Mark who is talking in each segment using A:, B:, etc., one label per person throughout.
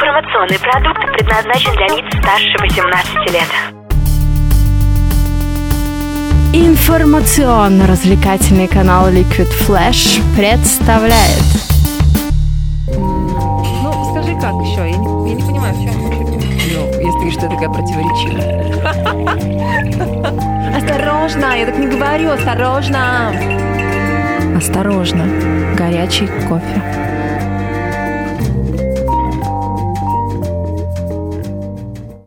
A: Информационный продукт предназначен для лиц старше 18 лет.
B: Информационно-развлекательный канал Liquid Flash представляет
C: Ну, скажи, как еще? Я не, я не понимаю, в чем Ну, если ты что я такая противоречивая. Осторожно, я так не говорю, осторожно. Осторожно, горячий кофе.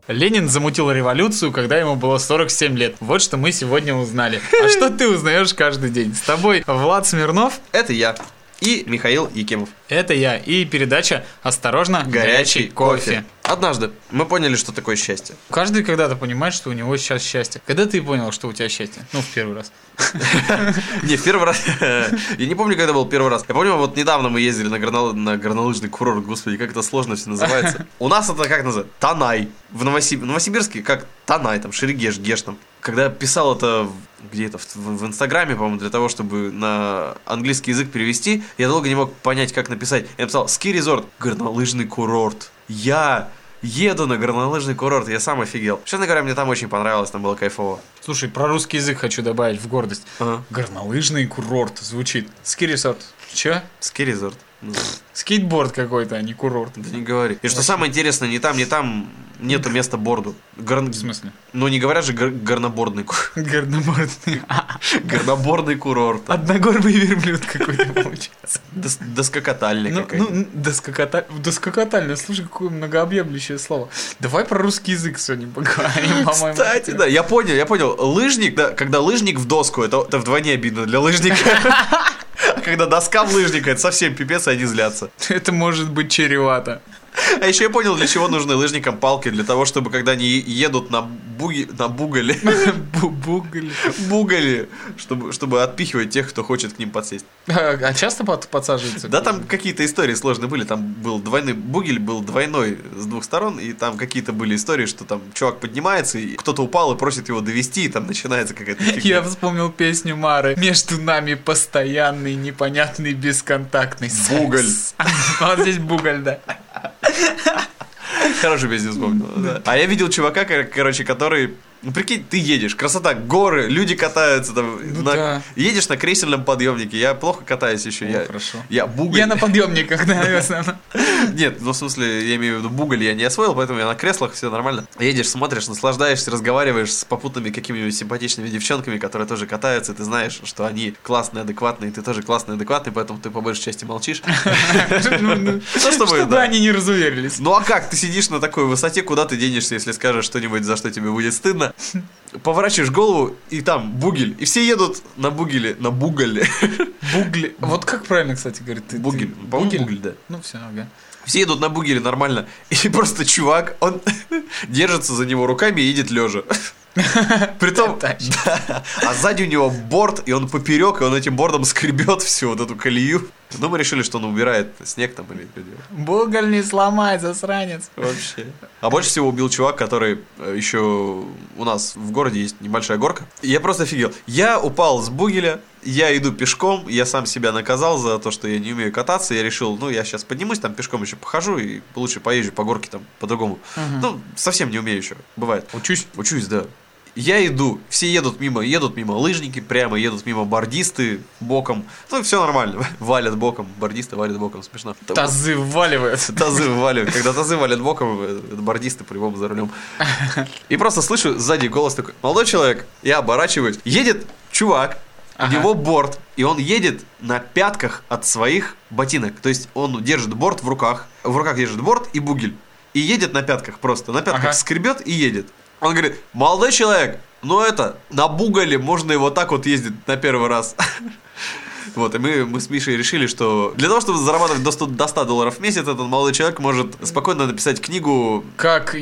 D: Ленин замутил революцию, когда ему было 47 лет. Вот что мы сегодня узнали. А что ты узнаешь каждый день? С тобой Влад Смирнов,
E: Это я. И Михаил Якимов.
D: это я, и передача «Осторожно, горячий кофе».
E: Однажды мы поняли, что такое счастье.
D: Каждый когда-то понимает, что у него сейчас счастье. Когда ты понял, что у тебя счастье? Ну, в первый раз.
E: Не, в первый раз. Я не помню, когда был первый раз. Я помню, вот недавно мы ездили на, горно- на горнолыжный курорт. Господи, как это сложно все называется. У нас это как называется? Танай. В Новосиб- Новосибирске как Танай, там, Шерегеш, Геш там. Когда писал это в- где это, в, в Инстаграме, по-моему, для того, чтобы на английский язык перевести, я долго не мог понять, как написать. Я написал «Ски резорт», горнолыжный курорт. Я еду на горнолыжный курорт, я сам офигел. Честно говоря, мне там очень понравилось, там было кайфово.
D: Слушай, про русский язык хочу добавить в гордость.
E: Ага.
D: Горнолыжный курорт звучит. Ski resort. Че?
E: Ski resort. Ну,
D: Скейтборд какой-то, а не курорт.
E: Да не говори. И что самое интересное, ни там, ни там нету места борду. Гор...
D: В смысле?
E: Ну, не говорят же гор- горнобордный, ку-
D: Горнобордный.
E: горноборный курорт.
D: Одногорбый верблюд какой-то получается.
E: Дос- Доскокатальня
D: Ну,
E: какая-то.
D: ну, доскокота... доскокатально, слушай, какое многообъемлющее слово. Давай про русский язык сегодня поговорим, по-моему.
E: Кстати, да, я понял, я понял. Лыжник, да, когда лыжник в доску, это вдвойне обидно для лыжника. А когда доска в лыжника, это совсем пипец, и они злятся.
D: Это может быть чревато.
E: А еще я понял, для чего нужны лыжникам палки. Для того, чтобы когда они едут на, буги, на бугале,
D: Бугали.
E: бугале, чтобы, чтобы отпихивать тех, кто хочет к ним подсесть.
D: А а часто под- подсаживаются?
E: Да, там какие-то истории сложные были. Там был двойной бугель, был двойной с двух сторон, и там какие-то были истории, что там чувак поднимается, и кто-то упал и просит его довести, и там начинается какая-то фигня.
D: Я вспомнил песню Мары. Между нами постоянный, непонятный, бесконтактный секс.
E: Буголь.
D: Вот здесь буголь, да.
E: Хорошую песню вспомнил. да. А я видел чувака, кор- короче, который... Ну, прикинь, ты едешь, красота, горы, люди катаются там.
D: Ну
E: на-
D: да.
E: Едешь на кресельном подъемнике, я плохо катаюсь еще.
D: О,
E: я,
D: хорошо.
E: Я буголь.
D: Я на подъемниках, да, основном.
E: Нет, ну в смысле, я имею в виду буголь я не освоил, поэтому я на креслах, все нормально. Едешь, смотришь, наслаждаешься, разговариваешь с попутными какими-нибудь симпатичными девчонками, которые тоже катаются, и ты знаешь, что они классные, адекватные, и ты тоже классный, адекватный, поэтому ты по большей части молчишь.
D: Ну, ну,
E: Ну, чтобы,
D: они не разуверились.
E: Ну а как? Ты сидишь на такой высоте, куда ты денешься, если скажешь что-нибудь, за что тебе будет стыдно? Поворачиваешь голову, и там бугель. И все едут на бугеле, на бугале.
D: Бугли. Вот как правильно, кстати, говорит? ты-
E: Бугель.
D: ты-
E: По-моему, бугель, да.
D: Ну все, ага.
E: Все едут на бугеле нормально. И просто чувак, он держится за него руками и едет лежа. Притом, да, а сзади у него борт, и он поперек, и он этим бордом скребет всю вот эту колею. Ну, мы решили, что он убирает снег там или делает.
D: Буголь не сломай, засранец.
E: Вообще. А больше всего убил чувак, который э, еще у нас в городе есть небольшая горка. И я просто офигел. Я упал с бугеля, я иду пешком, я сам себя наказал за то, что я не умею кататься. Я решил, ну, я сейчас поднимусь, там пешком еще похожу и лучше поезжу по горке там по-другому. Ну, совсем не умею еще, бывает.
D: Учусь.
E: Учусь, да. Я иду, все едут мимо, едут мимо лыжники прямо, едут мимо бордисты боком. Ну, все нормально. Валят боком, бордисты валят боком, смешно.
D: Тазы вваливаются.
E: Тазы валивают. Когда тазы валят боком, э, бордисты по-любому за рулем. И просто слышу сзади голос такой, молодой человек, я оборачиваюсь, едет чувак, у
D: Ага.
E: него борт, и он едет на пятках от своих ботинок. То есть он держит борт в руках, в руках держит борт и бугель. И едет на пятках просто, на пятках
D: Ага.
E: скребет и едет. Он говорит, молодой человек, ну это, на бугале можно и вот так вот ездить на первый раз. Вот, и мы, мы с Мишей решили, что для того, чтобы зарабатывать до 100, до 100 долларов в месяц, этот молодой человек может спокойно написать книгу
D: Как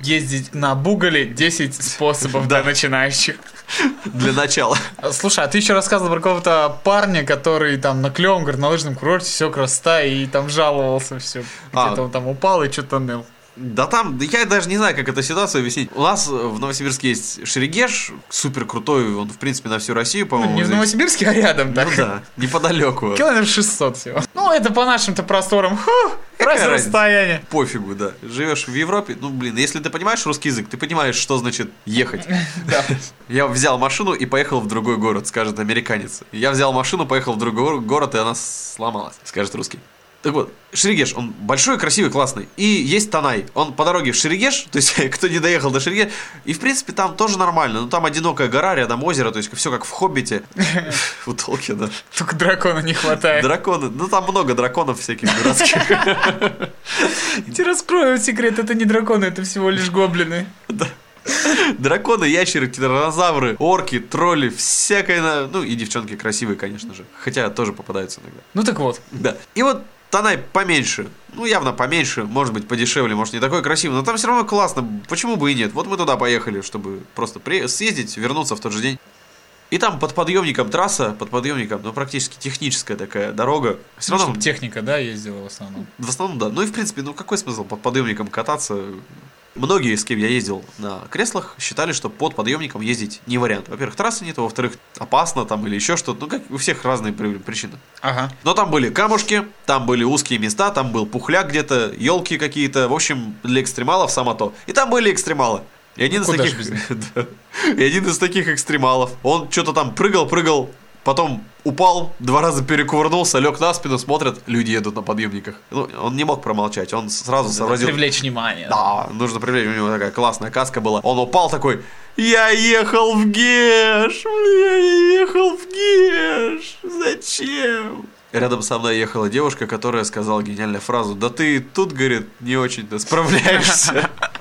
D: ездить на Бугале 10 способов для начинающих.
E: для начала.
D: Слушай, а ты еще рассказывал про какого-то парня, который там на клевом горнолыжном курорте все красота и там жаловался все.
E: А.
D: Где-то он там упал и что-то ныл.
E: Да там, да я даже не знаю, как эту ситуацию объяснить. У нас в Новосибирске есть Шерегеш, супер крутой, он, в принципе, на всю Россию,
D: Ну,
E: по-моему.
D: не в. Новосибирске, а рядом,
E: Ну
D: так.
E: да, неподалеку.
D: Километров 600 всего. Ну, это по нашим-то просторам. Фу, раз расстояние.
E: Пофигу, да. Живешь в Европе, ну, блин, если ты понимаешь русский язык, ты понимаешь, что значит ехать.
D: Да.
E: Я взял машину и поехал в другой город, скажет американец. Я взял машину, поехал в другой город, и она сломалась, скажет русский. Так вот, Шерегеш, он большой, красивый, классный. И есть Танай. Он по дороге в Шерегеш, то есть кто не доехал до Шерегеш. И, в принципе, там тоже нормально. Ну, там одинокая гора, рядом озеро, то есть все как в Хоббите. У Толкина.
D: Только дракона не хватает.
E: Драконы. Ну, там много драконов всяких.
D: Я тебе раскрою секрет, это не драконы, это всего лишь гоблины.
E: Драконы, ящеры, тиранозавры, орки, тролли, всякое. Ну, и девчонки красивые, конечно же. Хотя тоже попадаются иногда.
D: Ну так вот.
E: Да. И вот Танай поменьше. Ну, явно поменьше, может быть, подешевле, может, не такой красивый, но там все равно классно. Почему бы и нет? Вот мы туда поехали, чтобы просто при... съездить, вернуться в тот же день. И там под подъемником трасса, под подъемником, ну, практически техническая такая дорога. Все равно,
D: Чтоб техника, да, ездила в основном.
E: в основном, да. Ну и, в принципе, ну, какой смысл под подъемником кататься? Многие, с кем я ездил на креслах, считали, что под подъемником ездить не вариант. Во-первых, трассы нет, во-вторых, опасно там или еще что-то. Ну, как у всех разные при- причины.
D: Ага.
E: Но там были камушки, там были узкие места, там был пухляк где-то, елки какие-то. В общем, для экстремалов само то. И там были экстремалы. И один, из
D: куда ж
E: таких, и один из таких экстремалов, он что-то там прыгал, прыгал, потом упал, два раза перекувырнулся, лег на спину, смотрят, люди едут на подъемниках. Ну, он не мог промолчать, он сразу сообразил.
D: Привлечь внимание.
E: Да, нужно привлечь, у него такая классная каска была. Он упал такой, я ехал в Геш, я ехал в Геш, зачем? Рядом со мной ехала девушка, которая сказала гениальную фразу, да ты тут, говорит, не очень-то справляешься.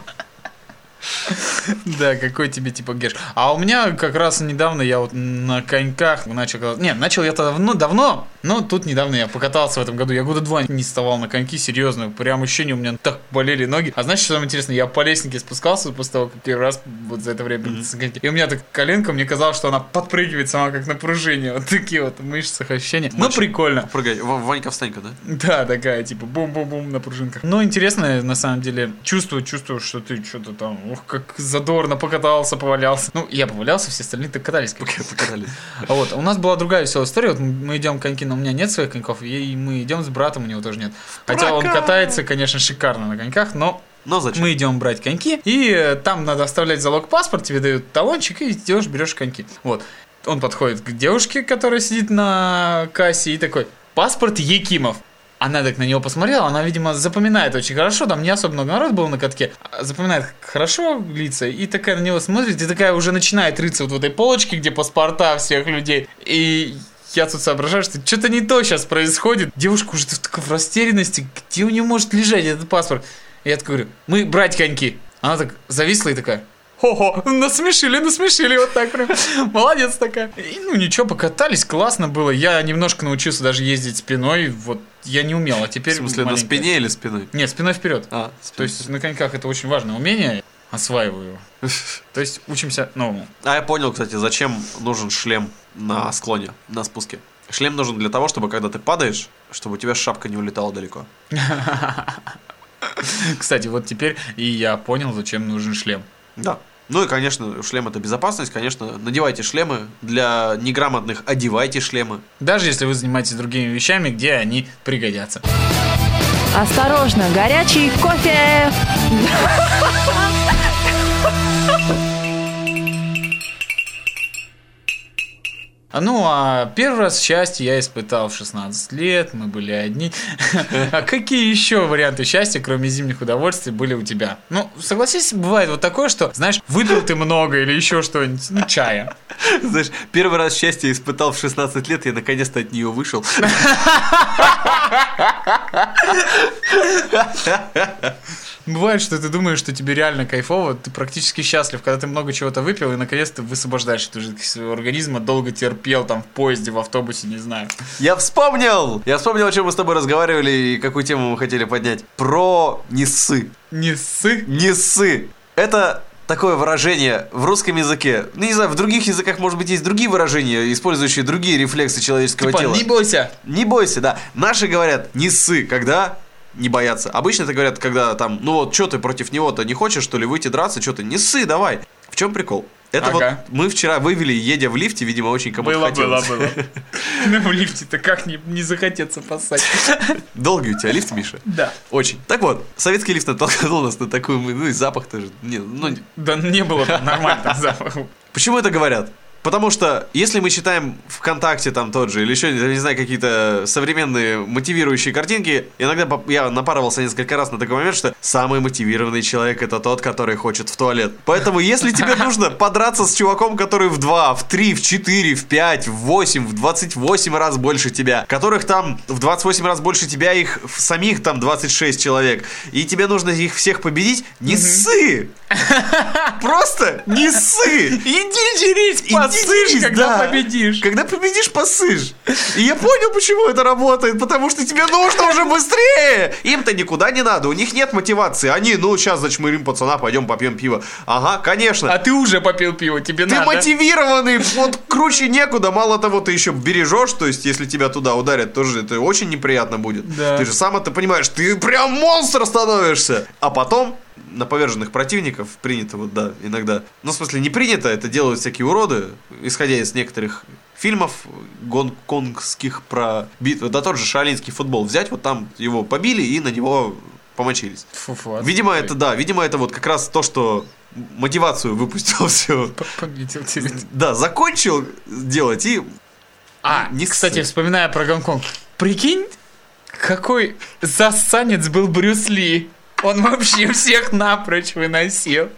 D: Да, какой тебе типа геш. А у меня как раз недавно я вот на коньках начал... Не, начал я это давно, но тут недавно я покатался в этом году. Я года два не вставал на коньки, серьезно. Прям ощущение у меня так болели ноги. А знаешь, что самое интересное? Я по лестнике спускался после того, как первый раз вот за это время на коньки. И у меня так коленка, мне казалось, что она подпрыгивает сама как на пружине. Вот такие вот мышцы, ощущения. Ну,
E: Очень.
D: прикольно.
E: Прыгай, Ванька встанька, да?
D: Да, такая, типа, бум-бум-бум на пружинках. Ну, интересно, на самом деле, чувствую, чувствую, что ты что-то там, ух, как задорно покатался, повалялся. Ну, я повалялся, все остальные так катались.
E: Покатались.
D: А вот, у нас была другая веселая история. Вот мы идем коньки, но у меня нет своих коньков, и мы идем с братом, у него тоже нет. Хотя он катается, конечно, шикарно на коньках, но
E: Но зачем?
D: мы идем брать коньки, и э, там надо оставлять залог паспорт, тебе дают талончик, и идешь, берешь коньки. Вот. Он подходит к девушке, которая сидит на кассе, и такой, паспорт Якимов. Она так на него посмотрела, она, видимо, запоминает очень хорошо, там не особо много народу было на катке, а запоминает хорошо лица, и такая на него смотрит, и такая уже начинает рыться вот в этой полочке, где паспорта всех людей. И я тут соображаю, что что-то не то сейчас происходит. Девушка уже в такой в растерянности, где у нее может лежать этот паспорт? Я такой говорю, мы брать коньки. Она так зависла и такая, Хо-хо, насмешили, насмешили, вот так прям. Молодец такая. И, ну ничего, покатались, классно было. Я немножко научился даже ездить спиной, вот я не умел, а
E: В
D: теперь
E: смысле, на
D: маленько.
E: спине или спиной?
D: Нет, спиной вперед.
E: А,
D: То есть на коньках это очень важное умение, осваиваю его. То есть учимся новому.
E: А я понял, кстати, зачем нужен шлем на склоне, на спуске. Шлем нужен для того, чтобы когда ты падаешь, чтобы у тебя шапка не улетала далеко.
D: Кстати, вот теперь и я понял, зачем нужен шлем.
E: Да. Ну и, конечно, шлем это безопасность. Конечно, надевайте шлемы. Для неграмотных одевайте шлемы.
D: Даже если вы занимаетесь другими вещами, где они пригодятся.
B: Осторожно, горячий кофе!
D: Ну, а первый раз счастье я испытал в 16 лет, мы были одни. А какие еще варианты счастья, кроме зимних удовольствий, были у тебя? Ну, согласись, бывает вот такое, что, знаешь, выпил ты много или еще что-нибудь, ну, чая.
E: Знаешь, первый раз счастье испытал в 16 лет, я наконец-то от нее вышел.
D: Бывает, что ты думаешь, что тебе реально кайфово, ты практически счастлив, когда ты много чего-то выпил, и наконец-то высвобождаешь эту жидкость своего организма, долго терпел там в поезде, в автобусе, не знаю.
E: Я вспомнил! Я вспомнил, о чем мы с тобой разговаривали и какую тему мы хотели поднять. Про не ссы.
D: Не ссы.
E: Не ссы. Это такое выражение в русском языке. Ну, не знаю, в других языках, может быть, есть другие выражения, использующие другие рефлексы человеческого
D: Типа,
E: тела.
D: не бойся.
E: Не бойся, да. Наши говорят не ссы, когда не бояться. Обычно это говорят, когда там, ну вот, что ты против него-то не хочешь, что ли, выйти драться, что ты, не ссы, давай. В чем прикол? Это
D: Ага.
E: вот мы вчера вывели, едя в лифте, видимо, очень кому-то
D: Было, было,
E: хотелось.
D: было. Ну, в лифте-то как не, не захотеться поссать?
E: Долгий у тебя лифт, Миша?
D: Да.
E: Очень. Так вот, советский лифт натолкнул нас на такую, ну и запах тоже. Не, ну,
D: Да не было там нормально запаха.
E: Почему это говорят? Потому что, если мы считаем ВКонтакте там тот же, или еще, я не знаю, какие-то современные мотивирующие картинки, иногда я напарывался несколько раз на такой момент, что самый мотивированный человек это тот, который хочет в туалет. Поэтому, если тебе нужно подраться с чуваком, который в 2, в 3, в 4, в 5, в 8, в 28 раз больше тебя, которых там в 28 раз больше тебя, их самих там 26 человек, и тебе нужно их всех победить, не ссы! Просто не ссы!
D: Иди
E: Иди
D: посышь, когда
E: да.
D: победишь.
E: Когда победишь, посышь. И я понял, почему это работает. Потому что тебе нужно уже быстрее. Им-то никуда не надо. У них нет мотивации. Они, ну, сейчас зачмырим пацана, пойдем попьем пиво. Ага, конечно.
D: А ты уже попил пиво, тебе
E: Ты
D: надо.
E: мотивированный, вот круче некуда. Мало того, ты еще бережешь, то есть, если тебя туда ударят, тоже это очень неприятно будет.
D: Да.
E: Ты же сам это понимаешь, ты прям монстр становишься. А потом на поверженных противников принято вот, да, иногда. Ну, в смысле, не принято, это делают всякие уроды, исходя из некоторых фильмов гонконгских про битвы. Да тот же шаолинский футбол взять, вот там его побили и на него помочились.
D: Фу-фу,
E: Видимо, это да, видимо, это вот как раз то, что мотивацию выпустил все.
D: Победил.
E: Да, закончил делать и...
D: А,
E: Не
D: кстати, вспоминая про Гонконг. Прикинь, какой засанец был Брюс Ли. Он вообще всех напрочь выносил.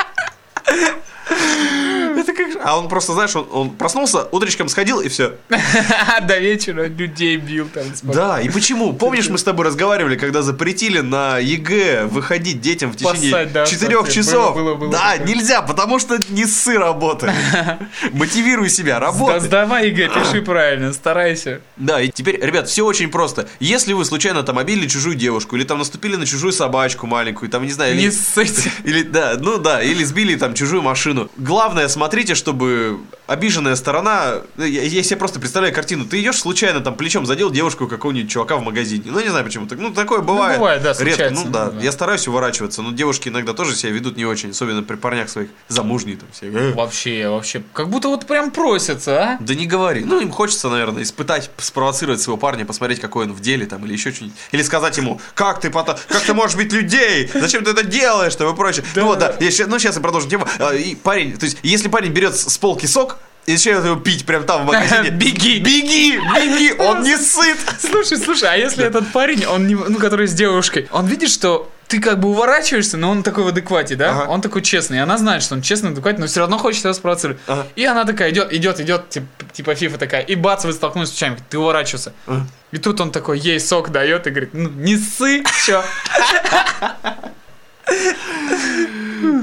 E: Это как же- А он просто, знаешь, он, он проснулся, утречком сходил и все.
D: До вечера людей бил там.
E: Да, и почему? Помнишь, мы с тобой разговаривали, когда запретили на ЕГЭ выходить детям в течение
D: Поссать, да,
E: 4
D: кстати,
E: часов? да, нельзя, потому что не ссы работает. Мотивируй себя, работай.
D: сдавай, ЕГЭ, пиши правильно, старайся.
E: Да, и теперь, ребят, все очень просто. Если вы случайно там обидели чужую девушку, или там наступили на чужую собачку маленькую, там, не знаю, или...
D: Не ссыте.
E: Или, да, ну да, или сбили там чужую машину. Главное, смотрите, чтобы обиженная сторона... ну, Я, я себе просто представляю картину. Ты идешь случайно там плечом задел девушку какого-нибудь чувака в магазине. Ну, не знаю почему. Так, ну, такое бывает.
D: бывает, да,
E: Редко. Ну, да.
D: ну, да.
E: Я стараюсь уворачиваться, но девушки иногда тоже себя ведут не очень. Особенно при парнях своих замужних там все. «Э».
D: Вообще, вообще, как будто вот прям просятся, а?
E: Да не говори. Ну, им хочется, наверное, испытать, спровоцировать своего парня, посмотреть, какой он в деле там, или еще что-нибудь. Или сказать ему, как ты, пота- как ты можешь бить людей? Зачем ты это делаешь? Там и прочее. Ну вот, да. Я ну, сейчас я продолжу тему. А, И парень, то есть, если парень берет с полки сок, и начинает его пить прям там в магазине.
D: Беги.
E: Беги! Беги! Он не сыт!
D: Слушай, слушай, а если этот парень, он не, ну, который с девушкой, он видит, что ты как бы уворачиваешься, но он такой в адеквате, да?
E: Ага.
D: Он такой честный, и она знает, что он честный, адекватный, но все равно хочет его спровоцировать.
E: Ага.
D: И она такая идет, идет, идет, типа, типа фифа такая, и бац, вы столкнулись с плечами, ты уворачивался.
E: Ага.
D: И тут он такой, ей сок дает и говорит, ну, не ссы, чё?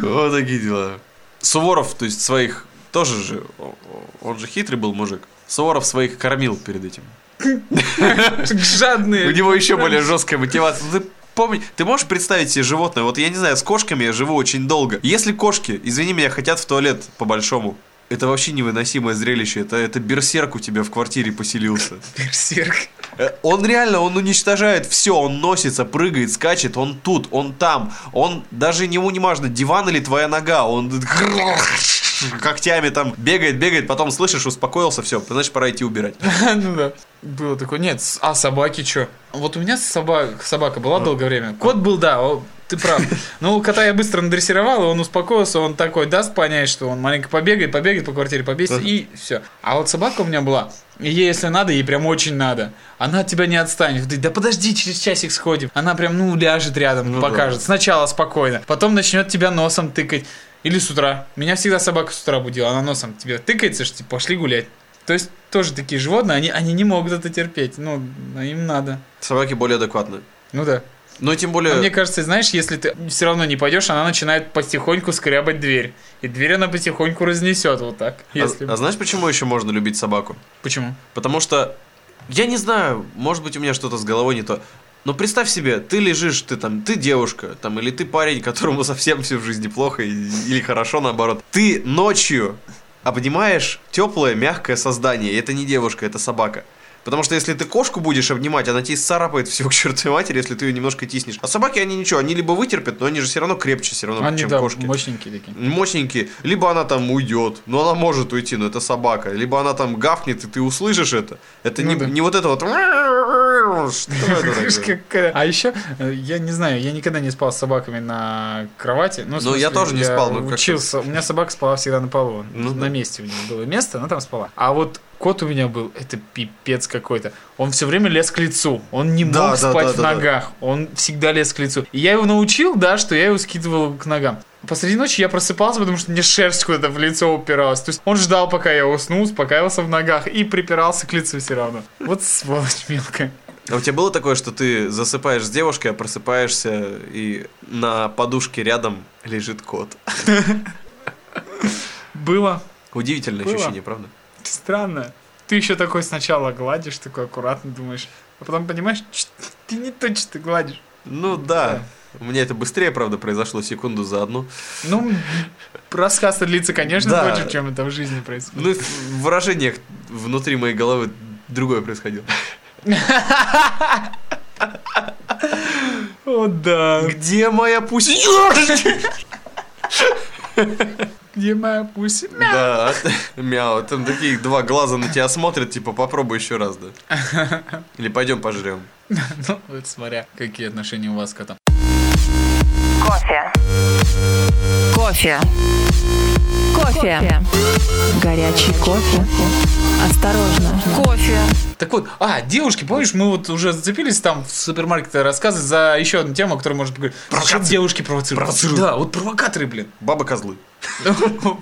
E: Вот такие дела. Суворов, то есть, своих тоже же, он же хитрый был мужик. Суворов своих кормил перед этим.
D: Жадные.
E: У него еще более жесткая мотивация. Ты помни, ты можешь представить себе животное? Вот я не знаю, с кошками я живу очень долго. Если кошки, извини меня, хотят в туалет по-большому, это вообще невыносимое зрелище. Это, это берсерк у тебя в квартире поселился.
D: Берсерк.
E: Э, Он реально, он уничтожает все, он носится, прыгает, скачет, он тут, он там, он даже ему не важно, диван или твоя нога, он когтями там бегает, бегает, потом слышишь, успокоился, все, значит пора идти убирать.
D: Ну да. Было такое, нет, а собаки что? Вот у меня собак, собака была долгое время. Кот был, да, ты прав. Но кота я быстро надрессировал, и он успокоился, он такой даст понять, что он маленько побегает, побегает по квартире, побесится, и все. А вот собака у меня была, и ей если надо, ей прям очень надо. Она от тебя не отстанет. Ты, да подожди, через часик сходим. Она прям, ну, ляжет рядом,
E: Ну да.
D: покажет. Сначала спокойно, потом начнет тебя носом тыкать. Или с утра. Меня всегда собака с утра будила, она носом тебе тыкается, что типа, пошли гулять. То есть тоже такие животные, они, они не могут это терпеть. Ну, им надо.
E: Собаки более адекватны.
D: Ну да.
E: Ну, тем более...
D: А мне кажется, знаешь, если ты все равно не пойдешь, она начинает потихоньку скрябать дверь. И дверь она потихоньку разнесет вот так.
E: А-
D: Если...
E: а знаешь, почему еще можно любить собаку?
D: Почему?
E: Потому что, я не знаю, может быть у меня что-то с головой не то. Но представь себе, ты лежишь, ты там, ты девушка, там, или ты парень, которому совсем все в жизни плохо, или хорошо наоборот. Ты ночью обнимаешь теплое, мягкое создание, и это не девушка, это собака. Потому что если ты кошку будешь обнимать, она тебе царапает все к чертовой матери, если ты ее немножко тиснешь. А собаки, они ничего, они либо вытерпят, но они же все равно крепче все равно,
D: Они,
E: чем
D: да,
E: кошки.
D: мощненькие такие.
E: Мощненькие. Либо она там уйдет, но она может уйти, но это собака. Либо она там гавкнет, и ты услышишь это. Это
D: Ну
E: не,
D: да.
E: не вот это вот...
D: Какая- А еще, э, я не знаю, я никогда не спал с собаками на кровати. Ну, в
E: Ну, я тоже не спал,
D: учился. У меня собака спала всегда на полу.
E: Ну,
D: на месте у нее было место, она там спала. А вот кот у меня был, это пипец какой-то. Он все время лез к лицу. Он не мог
E: да,
D: спать
E: да,
D: в
E: да, да.
D: ногах. Он всегда лез к лицу. И я его научил, да, что я его скидывал к ногам. Посреди ночи я просыпался, потому что мне шерсть куда-то в лицо упиралась. То есть он ждал, пока я усну, успокаивался в ногах и припирался к лицу все равно. Вот сволочь мелкая.
E: А у тебя было такое, что ты засыпаешь с девушкой, а просыпаешься, и на подушке рядом лежит кот?
D: Было.
E: Удивительное
D: Было.
E: ощущение, правда?
D: Странно. Ты еще такой сначала гладишь, такой аккуратно думаешь, а потом понимаешь, «Чт, ты не то, что ты гладишь.
E: Ну да. У меня это быстрее, правда, произошло секунду за одну.
D: Ну, рассказ длится, конечно,
E: Да.
D: больше, чем это в жизни происходит.
E: Ну, в выражениях внутри моей головы другое происходило.
D: О, да.
E: Где моя пусть?
D: Где моя пусть?
E: Да, мяу. Там такие два глаза на тебя смотрят, типа, попробуй еще раз, да. Или пойдем пожрем.
D: Ну, смотря, какие отношения у вас к котам.
A: Кофе.
B: Кофе. Кофе. Горячий кофе. Осторожно. Кофе.
D: Так вот, а, девушки, помнишь, мы вот уже зацепились там в супермаркете рассказывать за еще одну тему, которую может быть. Зачем девушки провоцируют?
E: Провоцируют.
D: Да, вот провокаторы, блин.
E: Бабы-козлы.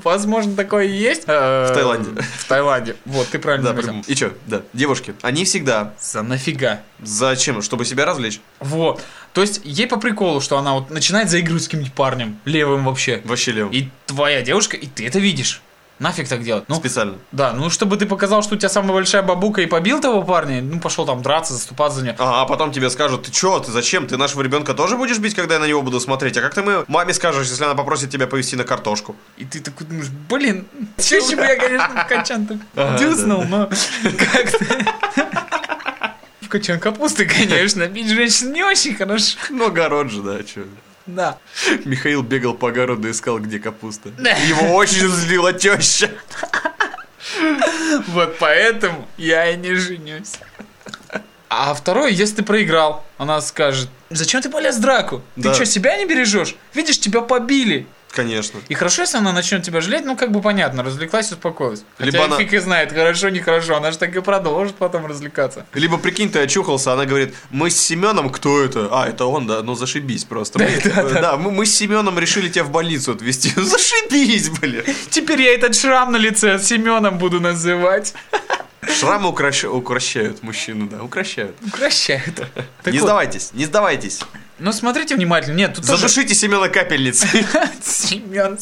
D: Возможно, такое и есть. В
E: Таиланде.
D: В Таиланде. Вот, ты правильно заметил.
E: И что? Да. Девушки, они всегда.
D: За нафига?
E: Зачем? Чтобы себя развлечь?
D: Вот. То есть, ей по приколу, что она вот начинает заигрывать с каким-нибудь парнем, левым вообще.
E: Вообще левым.
D: И твоя девушка, и ты это видишь. Нафиг так делать? Ну,
E: Специально.
D: да, ну чтобы ты показал, что у тебя самая большая бабука и побил того парня, ну пошел там драться, заступаться за нее.
E: А, а потом тебе скажут, ты чё, ты зачем? Ты нашего ребенка тоже будешь бить, когда я на него буду смотреть? А как ты мы маме скажешь, если она попросит тебя повезти на картошку?
D: И ты такой думаешь, блин, чаще бы я, конечно, в качан так
E: Ага,
D: дюснул, но как-то... В качан капусты, конечно, бить женщин не очень хорошо.
E: Ну, огород же, да, чё.
D: Да.
E: Михаил бегал по огороду и искал, где капуста. Его очень злила теща.
D: Вот поэтому я и не женюсь. А второе, если ты проиграл, она скажет, зачем ты полез в драку? Ты
E: Да.
D: что, себя не бережешь? Видишь, тебя побили.
E: Конечно.
D: И хорошо, если она начнет тебя жалеть, ну как бы понятно, развлеклась успокоилась. Хотя
E: Либо она-
D: фиг и знает, хорошо, нехорошо, она же так и продолжит потом развлекаться.
E: Либо, прикинь, ты очухался, она говорит, мы с Семеном, кто это? А, это он, да, ну зашибись просто. Мы- Да, мы, мы с Семеном решили тебя в больницу отвезти. Зашибись, блин.
D: Теперь я этот шрам на лице Семеном буду называть.
E: Шрамы укращ- укращают мужчину, да, укращают.
D: Укращает. Так
E: не
D: вот,
E: сдавайтесь, не сдавайтесь.
D: Ну смотрите внимательно. Нет, тут тоже...
E: Задушите Семена капельницей.
D: Семен.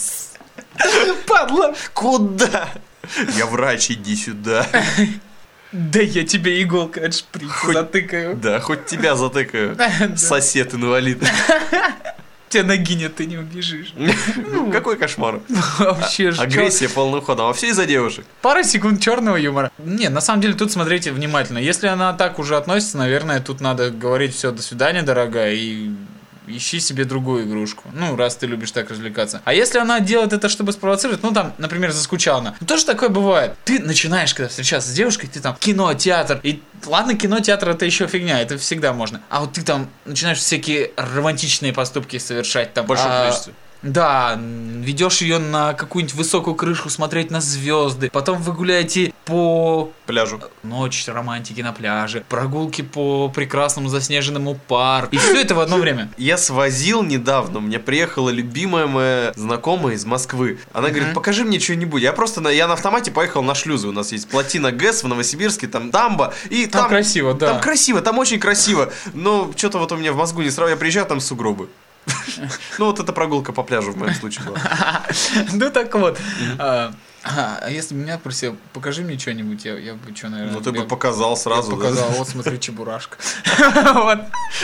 D: Падла.
E: Куда? Я врач, иди сюда.
D: Да я тебе иголкой от шприца затыкаю.
E: Да, хоть тебя затыкаю. Сосед инвалид.
D: Тебя ноги нет, ты не убежишь.
E: Ну, Какой кошмар.
D: Вообще же.
E: Агрессия полным ходом. А все из-за девушек.
D: Пара секунд черного юмора. Не, на самом деле тут смотрите внимательно. Если она так уже относится, наверное, тут надо говорить все, до свидания, дорогая, и ищи себе другую игрушку. Ну, раз ты любишь так развлекаться. А если она делает это, чтобы спровоцировать, ну, там, например, заскучала она. Ну, тоже такое бывает. Ты начинаешь, когда встречаться с девушкой, ты там кино, театр. И ладно, кино, театр это еще фигня, это всегда можно. А вот ты там начинаешь всякие романтичные поступки совершать там.
E: В большом
D: а,
E: количестве.
D: Да, ведешь ее на какую-нибудь высокую крышу смотреть на звезды. Потом вы гуляете по
E: Пляжу.
D: ночь романтики на пляже, прогулки по прекрасному заснеженному парку. И все это в одно время.
E: Я свозил недавно, меня приехала любимая моя знакомая из Москвы. Она говорит, покажи мне что-нибудь. Я просто, на, я на автомате поехал на шлюзы. У нас есть плотина ГЭС в Новосибирске, там дамба. И
D: Там красиво, да.
E: Там красиво, там очень красиво. Но что-то вот у меня в мозгу не сразу. Я приезжаю, там сугробы. Ну вот эта прогулка по пляжу в моем случае была.
D: Ну так вот, а, А, если меня просил, покажи мне что-нибудь, я, я бы что, наверное...
E: Ну, ты бы показал сразу,
D: показал, вот смотри, чебурашка.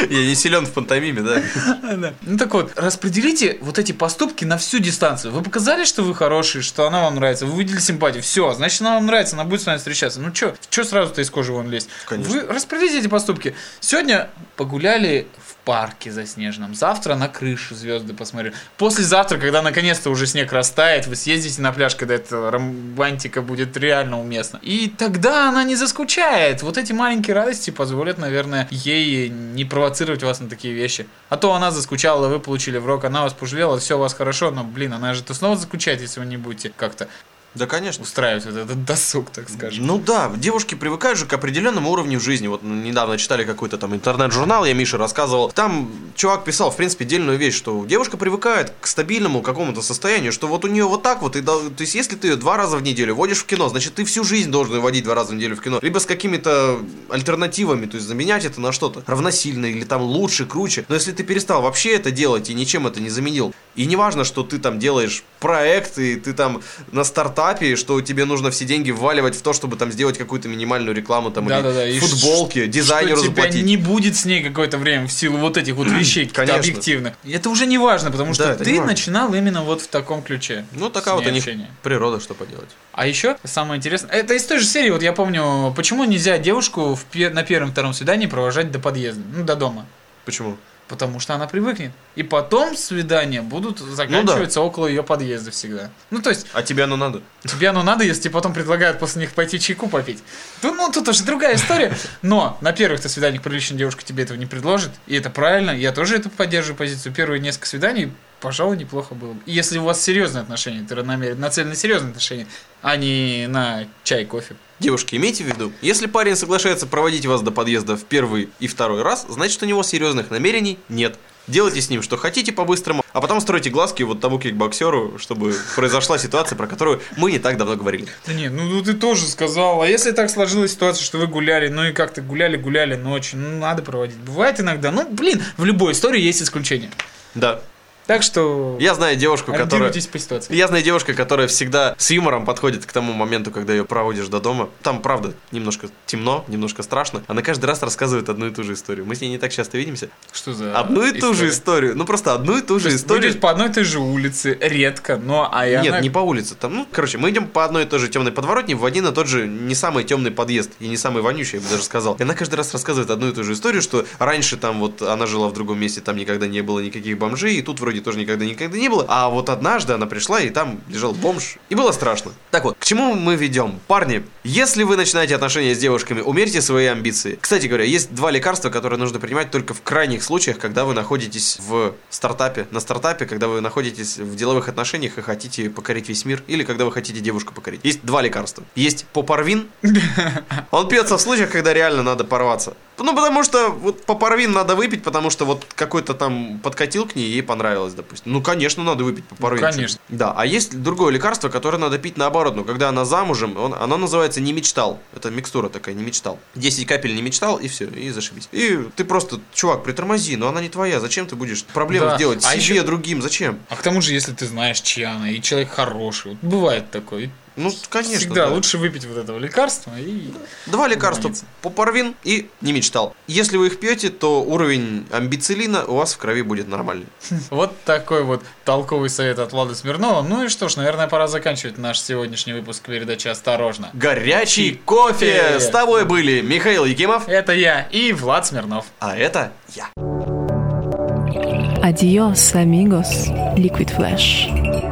E: Я не силен в пантомиме, да?
D: Ну так вот, распределите вот эти поступки на всю дистанцию. Вы показали, что вы хороший, что она вам нравится, вы увидели симпатию, все, значит, она вам нравится, она будет с вами встречаться. Ну что, что сразу-то из кожи вон лезть?
E: Конечно.
D: Вы распределите эти поступки. Сегодня погуляли в парке заснеженном, завтра на крышу звезды посмотрели. Послезавтра, когда наконец-то уже снег растает, вы съездите на пляж, когда эта романтика будет реально уместна. И тогда она не заскучает. Вот эти маленькие радости позволят, наверное, ей не провоцировать вас на такие вещи. А то она заскучала, вы получили в рок, она вас пожалела, все у вас хорошо, но, блин, она же то снова заскучает, если вы не будете как-то
E: Да, конечно.
D: устраивать вот этот досуг, так скажем.
E: Ну да, девушки привыкают же к определенному уровню жизни. Вот недавно читали какой-то там интернет-журнал, я Миша рассказывал. Там чувак писал, в принципе, дельную вещь, что девушка привыкает к стабильному какому-то состоянию, что вот у нее вот так вот, и, то есть если ты ее два раза в неделю водишь в кино, значит ты всю жизнь должен ее водить два раза в неделю в кино. Либо с какими-то альтернативами, то есть заменять это на что-то равносильное или там лучше, круче. Но если ты перестал вообще это делать и ничем это не заменил, и не важно, что ты там делаешь проект, и ты там на стартапе, что тебе нужно все деньги вваливать в то, чтобы там сделать какую-то минимальную рекламу там
D: Да-да-да,
E: или
D: и
E: футболки,
D: ш-
E: дизайнеру
D: что
E: заплатить.
D: не будет с ней какое-то время в силу вот этих вот вещей
E: Конечно.
D: объективных. И Это уже не важно, потому
E: Да,
D: что
E: не
D: ты начинал именно вот в таком ключе.
E: Ну, такая вот
D: ней
E: у них
D: общение.
E: природа, что поделать.
D: А еще самое интересное, это из той же серии, вот я помню, почему нельзя девушку в на первом-втором свидании провожать до подъезда, ну, до дома.
E: Почему?
D: Потому что она привыкнет. И потом свидания будут заканчиваться около ее подъезда всегда. Ну, то есть,
E: А тебе оно надо?
D: тебе оно надо, если тебе потом предлагают после них пойти чайку попить. Ну, ну тут уже другая история. Но на первых-то свиданиях приличная девушка тебе этого не предложит. И это правильно. Я тоже это поддерживаю позицию. Первые несколько свиданий, пожалуй, неплохо было бы. Если у вас серьезные отношения, ты намерен нацелен на серьезные отношения, а не на чай, кофе.
E: Девушки, имейте в виду, если парень соглашается проводить вас до подъезда в первый и второй раз, значит у него серьезных намерений нет. Делайте с ним что хотите по-быстрому, а потом стройте глазки вот тому кикбоксеру, чтобы произошла ситуация, про которую мы не так давно говорили.
D: Да нет, ну, ну ты тоже сказал. А если так сложилась ситуация, что вы гуляли, ну и как-то гуляли, гуляли ночью, ну надо проводить. Бывает иногда, ну блин, в любой истории есть исключение.
E: Да.
D: Так что
E: Я знаю девушку, которая...
D: по ситуации.
E: Я знаю девушка, которая всегда с юмором подходит к тому моменту, когда ее проводишь до дома. Там, правда, немножко темно, немножко страшно. Она каждый раз рассказывает одну и ту же историю. Мы с ней не так часто видимся.
D: Что за
E: Одну и ту же историю. Ну, просто одну и ту же историю.
D: по одной и той же улице, редко, но а я
E: Нет, не по улице. Там, ну, короче, мы идем по одной и той же темной подворотне в один и тот же не самый темный подъезд. И не самый вонючий, я бы даже сказал. И она каждый раз рассказывает одну и ту же историю, что раньше там вот она жила в другом месте, там никогда не было никаких бомжей, и тут вроде тоже никогда никогда не было. А вот однажды она пришла, и там лежал бомж, и было страшно. Так вот, к чему мы ведем? Парни, если вы начинаете отношения с девушками, умерьте свои амбиции. Кстати говоря, есть два лекарства, которые нужно принимать только в крайних случаях, когда вы находитесь в стартапе, на стартапе, когда вы находитесь в деловых отношениях и хотите покорить весь мир, или когда вы хотите девушку покорить. Есть два лекарства. Есть попорвин. Он пьется в случаях, когда реально надо порваться. Ну, потому что вот попорвин надо выпить, потому что вот какой-то там подкатил к ней, ей понравилось, допустим. Ну, конечно, надо выпить попорвин.
D: Ну, конечно.
E: Да, а есть другое лекарство, которое надо пить наоборот. Но когда она замужем, он, оно называется «не мечтал». Это микстура такая, «не мечтал». 10 капель «не мечтал» и все, и зашибись. И ты просто, чувак, притормози, но она не твоя. Зачем ты будешь проблемы
D: Да.
E: делать
D: А
E: себе,
D: еще-
E: другим? Зачем?
D: А к тому же, если ты знаешь, чья она, и человек хороший, вот бывает такое.
E: Ну, конечно.
D: Всегда
E: да.
D: лучше выпить вот этого лекарства и...
E: Два лекарства. Попорвин и не мечтал. Если вы их пьете, то уровень амбицилина у вас в крови будет нормальный.
D: Вот такой вот толковый совет от Влада Смирнова. Ну и что ж, наверное, пора заканчивать наш сегодняшний выпуск передачи «Осторожно».
E: Горячий кофе!
D: кофе!
E: С тобой были Михаил Якимов,
D: Это я и Влад Смирнов.
E: а это я.
B: Adios, amigos. Liquid Flash.